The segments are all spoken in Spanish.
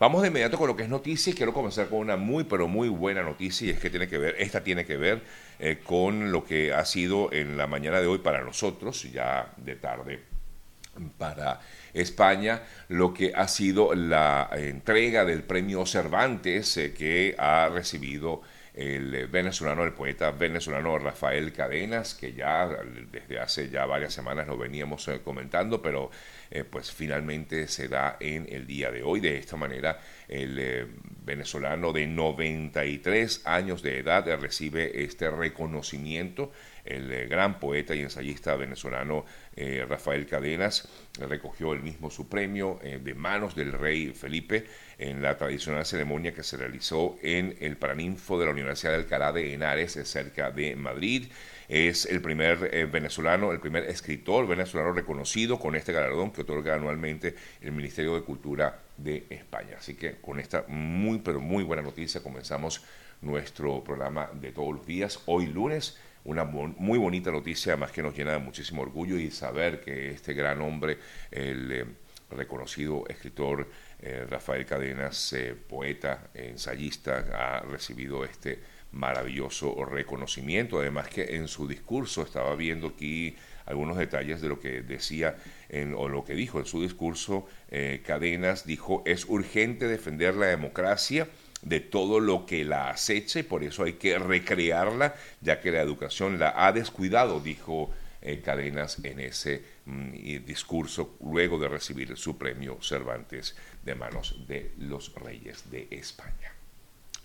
Vamos de inmediato con lo que es noticia y quiero comenzar con una muy, pero muy buena noticia y es que tiene que ver, esta tiene que ver eh, con lo que ha sido en la mañana de hoy para nosotros, ya de tarde para España, lo que ha sido la entrega del premio Cervantes eh, que ha recibido el venezolano, el poeta venezolano Rafael Cadenas, que ya desde hace ya varias semanas lo veníamos eh, comentando, pero eh, pues finalmente se da en el día de hoy. De esta manera, el eh, venezolano de 93 años de edad recibe este reconocimiento. El gran poeta y ensayista venezolano Rafael Cadenas recogió el mismo su premio de manos del rey Felipe en la tradicional ceremonia que se realizó en el Paraninfo de la Universidad de Alcalá de Henares, cerca de Madrid. Es el primer eh, venezolano, el primer escritor venezolano reconocido con este galardón que otorga anualmente el Ministerio de Cultura de España. Así que con esta muy, pero muy buena noticia comenzamos nuestro programa de todos los días. Hoy lunes, una muy bonita noticia, además que nos llena de muchísimo orgullo y saber que este gran hombre, el eh, reconocido escritor, eh, Rafael Cadenas, eh, poeta, ensayista, ha recibido este maravilloso reconocimiento. Además que en su discurso estaba viendo aquí algunos detalles de lo que decía en, o lo que dijo en su discurso. Cadenas dijo, es urgente defender la democracia de todo lo que la acecha y por eso hay que recrearla, ya que la educación la ha descuidado, dijo Cadenas en ese mm, discurso luego de recibir su premio Cervantes de manos de los reyes de España.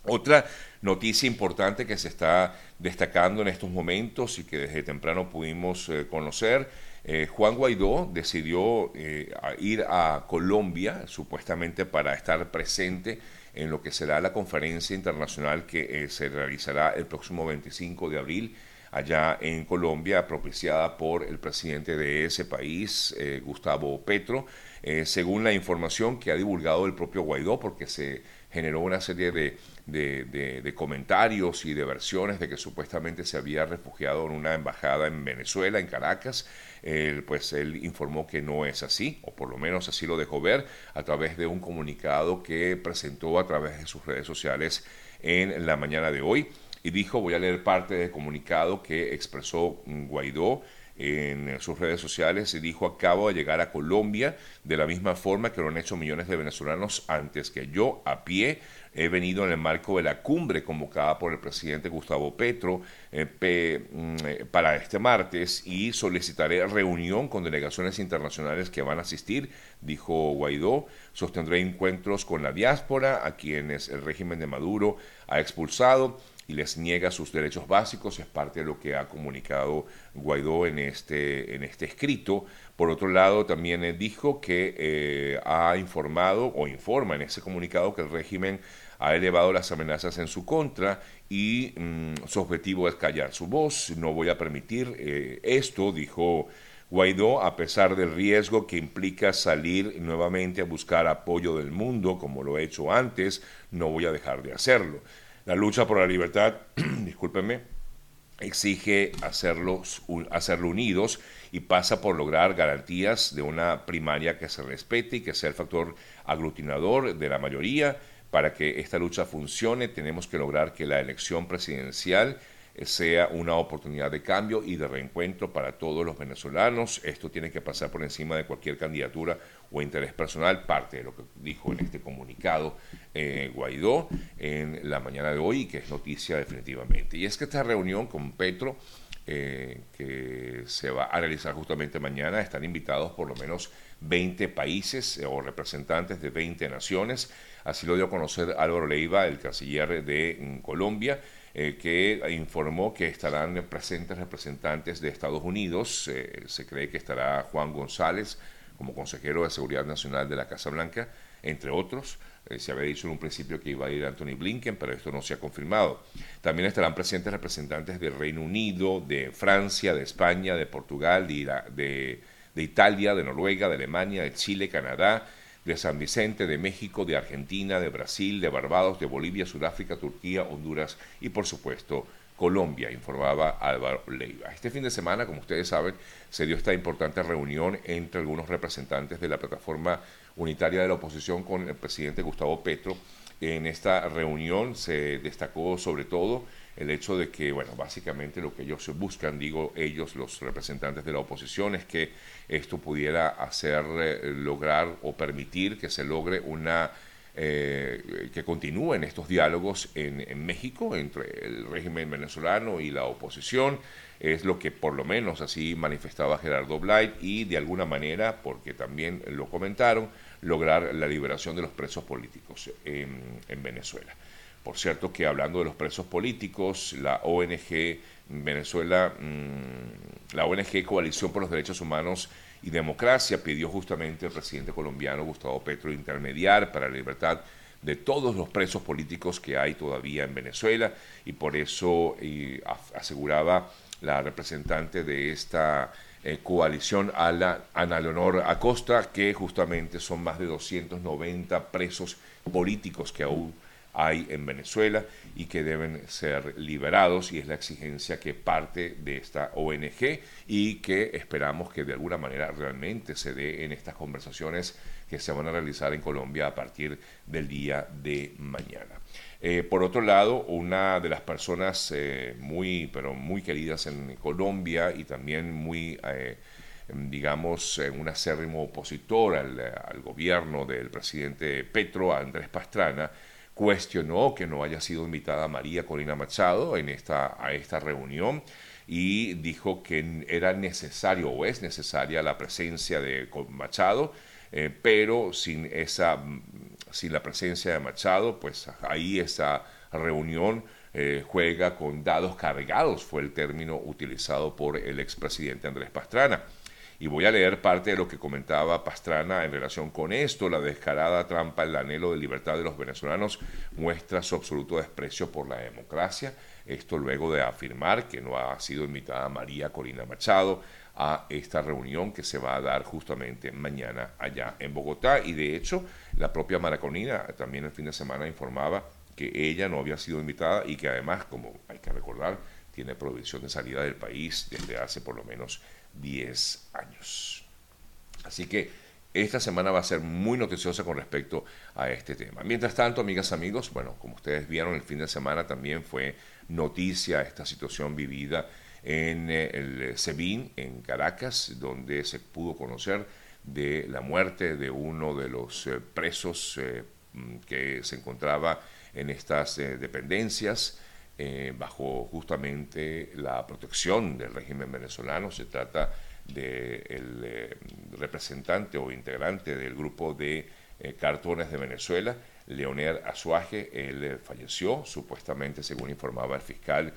Otra noticia importante que se está destacando en estos momentos y que desde temprano pudimos eh, conocer, eh, Juan Guaidó decidió eh, ir a Colombia supuestamente para estar presente en lo que será la conferencia internacional que se realizará el próximo 25 de abril allá en Colombia, propiciada por el presidente de ese país, Gustavo Petro. Eh, según la información que ha divulgado el propio Guaidó, porque se generó una serie de, de, comentarios y de versiones de que supuestamente se había refugiado en una embajada en Venezuela, en Caracas, pues él informó que no es así, o por lo menos así lo dejó ver a través de un comunicado que presentó a través de sus redes sociales en la mañana de hoy. Y dijo, voy a leer parte del comunicado que expresó Guaidó en sus redes sociales y dijo acabo de llegar a Colombia de la misma forma que lo han hecho millones de venezolanos antes que yo a pie he venido en el marco de la cumbre convocada por el presidente Gustavo Petro eh, mm, eh, para este martes y solicitaré reunión con delegaciones internacionales que van a asistir, dijo Guaidó. Sostendré encuentros con la diáspora, a quienes el régimen de Maduro ha expulsado y les niega sus derechos básicos, es parte de lo que ha comunicado Guaidó en este, en este escrito. Por otro lado, también eh, dijo que eh, ha informado o informa en ese comunicado que el régimen ha elevado las amenazas en su contra y mm, su objetivo es callar su voz. No voy a permitir eh, esto, dijo Guaidó, a pesar del riesgo que implica salir nuevamente a buscar apoyo del mundo, como lo he hecho antes, no voy a dejar de hacerlo. La lucha por la libertad, discúlpenme, exige hacerlos, hacerlo unidos y pasa por lograr garantías de una primaria que se respete y que sea el factor aglutinador de la mayoría. Para que esta lucha funcione tenemos que lograr que la elección presidencial sea una oportunidad de cambio y de reencuentro para todos los venezolanos. Esto tiene que pasar por encima de cualquier candidatura o interés personal, parte de lo que dijo en este comunicado eh, Guaidó en la mañana de hoy que es noticia definitivamente. Y es que esta reunión con Petro, eh, que se va a realizar justamente mañana, están invitados por lo menos 20 países eh, o representantes de 20 naciones. Así lo dio a conocer Álvaro Leiva, el canciller de mm, Colombia. que informó que estarán presentes representantes de Estados Unidos. se cree que estará Juan González, como consejero de Seguridad Nacional de la Casa Blanca, entre otros. Eh, se había dicho en un principio que iba a ir Anthony Blinken, pero esto no se ha confirmado. También estarán presentes representantes del Reino Unido, de Francia, de España, de Portugal, de, de Italia, de Noruega, de Alemania, de Chile, Canadá, de San Vicente, de México, de Argentina, de Brasil, de Barbados, de Bolivia, Sudáfrica, Turquía, Honduras y por supuesto Colombia, informaba Álvaro Leiva. Este fin de semana, como ustedes saben, se dio esta importante reunión entre algunos representantes de la plataforma unitaria de la oposición con el presidente Gustavo Petro. En esta reunión se destacó sobre todo el hecho de que, bueno, básicamente lo que ellos buscan, digo ellos, los representantes de la oposición, es que esto pudiera hacer, eh, lograr o permitir que se logre una eh, que continúen estos diálogos en, México entre el régimen venezolano y la oposición. Es lo que por lo menos así manifestaba Gerardo Blight y de alguna manera, porque también lo comentaron, lograr la liberación de los presos políticos en, en Venezuela. Por cierto que hablando de los presos políticos, la ONG Venezuela, mmm, la ONG Coalición por los Derechos Humanos y Democracia pidió justamente al presidente colombiano Gustavo Petro intermediar para la libertad de todos los presos políticos que hay todavía en Venezuela y por eso y aseguraba la representante de esta eh, coalición, Ana Leonor Acosta, que justamente son más de 290 presos políticos que aún hay en Venezuela y que deben ser liberados y es la exigencia que parte de esta ONG y que esperamos que de alguna manera realmente se dé en estas conversaciones que se van a realizar en Colombia a partir del día de mañana. Eh, por otro lado, una de las personas eh, muy, pero muy queridas en Colombia y también muy, eh, digamos, un acérrimo opositor al gobierno del presidente Petro, Andrés Pastrana, cuestionó que no haya sido invitada María Corina Machado en esta, a esta reunión y dijo que era necesario o es necesaria la presencia de Machado, eh, pero sin, esa, sin la presencia de Machado, pues ahí esa reunión eh, juega con dados cargados, fue el término utilizado por el expresidente Andrés Pastrana. Y voy a leer parte de lo que comentaba Pastrana en relación con esto. La descarada trampa, el anhelo de libertad de los venezolanos muestra su absoluto desprecio por la democracia. Esto luego de afirmar que no ha sido invitada María Corina Machado a esta reunión que se va a dar justamente mañana allá en Bogotá. Y de hecho, la propia Maraconina también el fin de semana informaba que ella no había sido invitada y que además, como hay que recordar, tiene prohibición de salida del país desde hace por lo menos 10 años. Así que esta semana va a ser muy noticiosa con respecto a este tema. Mientras tanto, amigas, amigos, bueno, como ustedes vieron, el fin de semana también fue noticia esta situación vivida en eh, el SEBIN, en Caracas, donde se pudo conocer de la muerte de uno de los eh, presos eh, mm, que se encontraba en estas dependencias eh, bajo justamente la protección del régimen venezolano. Se trata del eh, representante o integrante del grupo de eh, cartones de Venezuela, Leonel Azuaje. Él falleció, supuestamente, según informaba el fiscal,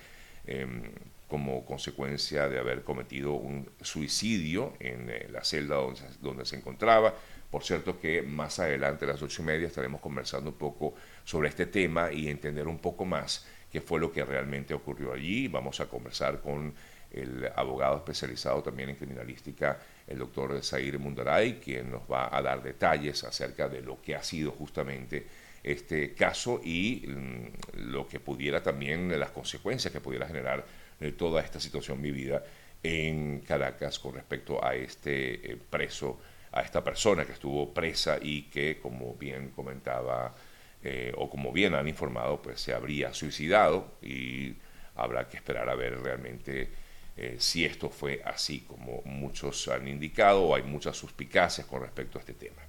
em, como consecuencia de haber cometido un suicidio en la celda donde, donde se encontraba. Por cierto que más adelante, a las ocho y media, estaremos conversando un poco sobre este tema y entender un poco más qué fue lo que realmente ocurrió allí. Vamos a conversar con el abogado especializado también en criminalística, el doctor Zaire Mundaray, quien nos va a dar detalles acerca de lo que ha sido justamente este caso y mm, lo que pudiera también, las consecuencias que pudiera generar eh, toda esta situación vivida en Caracas con respecto a este eh, preso, a esta persona que estuvo presa y que, como bien comentaba eh, o como bien han informado, pues se habría suicidado y habrá que esperar a ver realmente eh, si esto fue así, como muchos han indicado, o hay muchas suspicacias con respecto a este tema.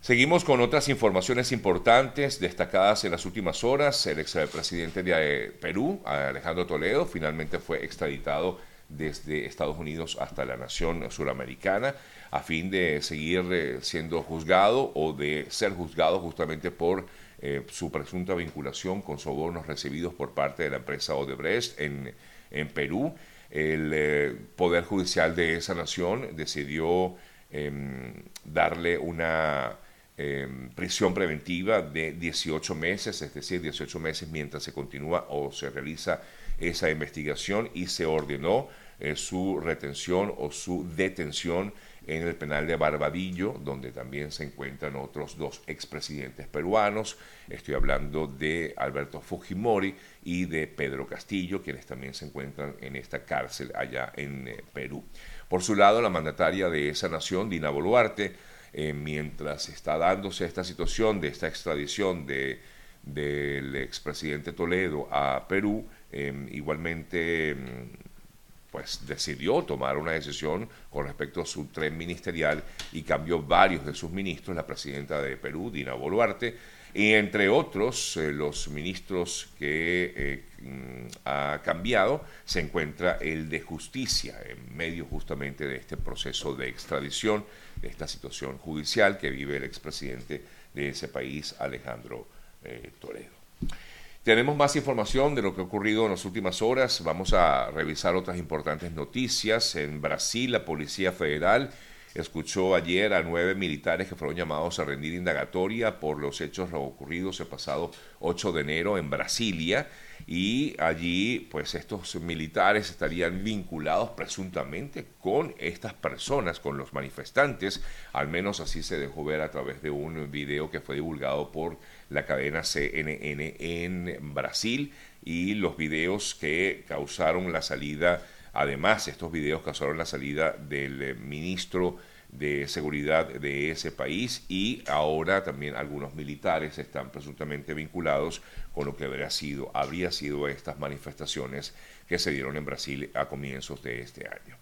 Seguimos con otras informaciones importantes destacadas en las últimas horas. El expresidente de eh, Perú, Alejandro Toledo, finalmente fue extraditado desde Estados Unidos hasta la nación suramericana a fin de seguir eh, siendo juzgado o de ser juzgado justamente por eh, su presunta vinculación con sobornos recibidos por parte de la empresa Odebrecht en, en Perú. El eh, Poder Judicial de esa nación decidió em, darle una em, prisión preventiva de 18 meses, es decir, 18 meses mientras se continúa o se realiza esa investigación y se ordenó su retención o su detención en el penal de Barbadillo, donde también se encuentran otros dos expresidentes peruanos. Estoy hablando de Alberto Fujimori y de Pedro Castillo, quienes también se encuentran en esta cárcel allá en eh, Perú. Por su lado, la mandataria de esa nación, Dina Boluarte, eh, mientras está dándose esta situación de esta extradición de, del expresidente Toledo a Perú, em, igualmente em, pues decidió tomar una decisión con respecto a su tren ministerial y cambió varios de sus ministros, la presidenta de Perú, Dina Boluarte, y entre otros eh, los ministros que eh, mm, ha cambiado se encuentra el de justicia en medio justamente de este proceso de extradición, de esta situación judicial que vive el expresidente de ese país, Alejandro eh, Toledo. Tenemos más información de lo que ha ocurrido en las últimas horas. Vamos a revisar otras importantes noticias. En Brasil, la Policía Federal escuchó ayer a nueve militares que fueron llamados a rendir indagatoria por los hechos ocurridos el pasado 8 de enero en Brasilia y allí pues estos militares estarían vinculados presuntamente con estas personas, con los manifestantes, al menos así se dejó ver a través de un video que fue divulgado por la cadena CNN en Brasil y los videos que causaron la salida Además, estos videos causaron la salida del eh, ministro de seguridad de ese país y ahora también algunos militares están presuntamente vinculados con lo que habría sido, habría sido estas manifestaciones que se dieron en Brasil a comienzos de este año.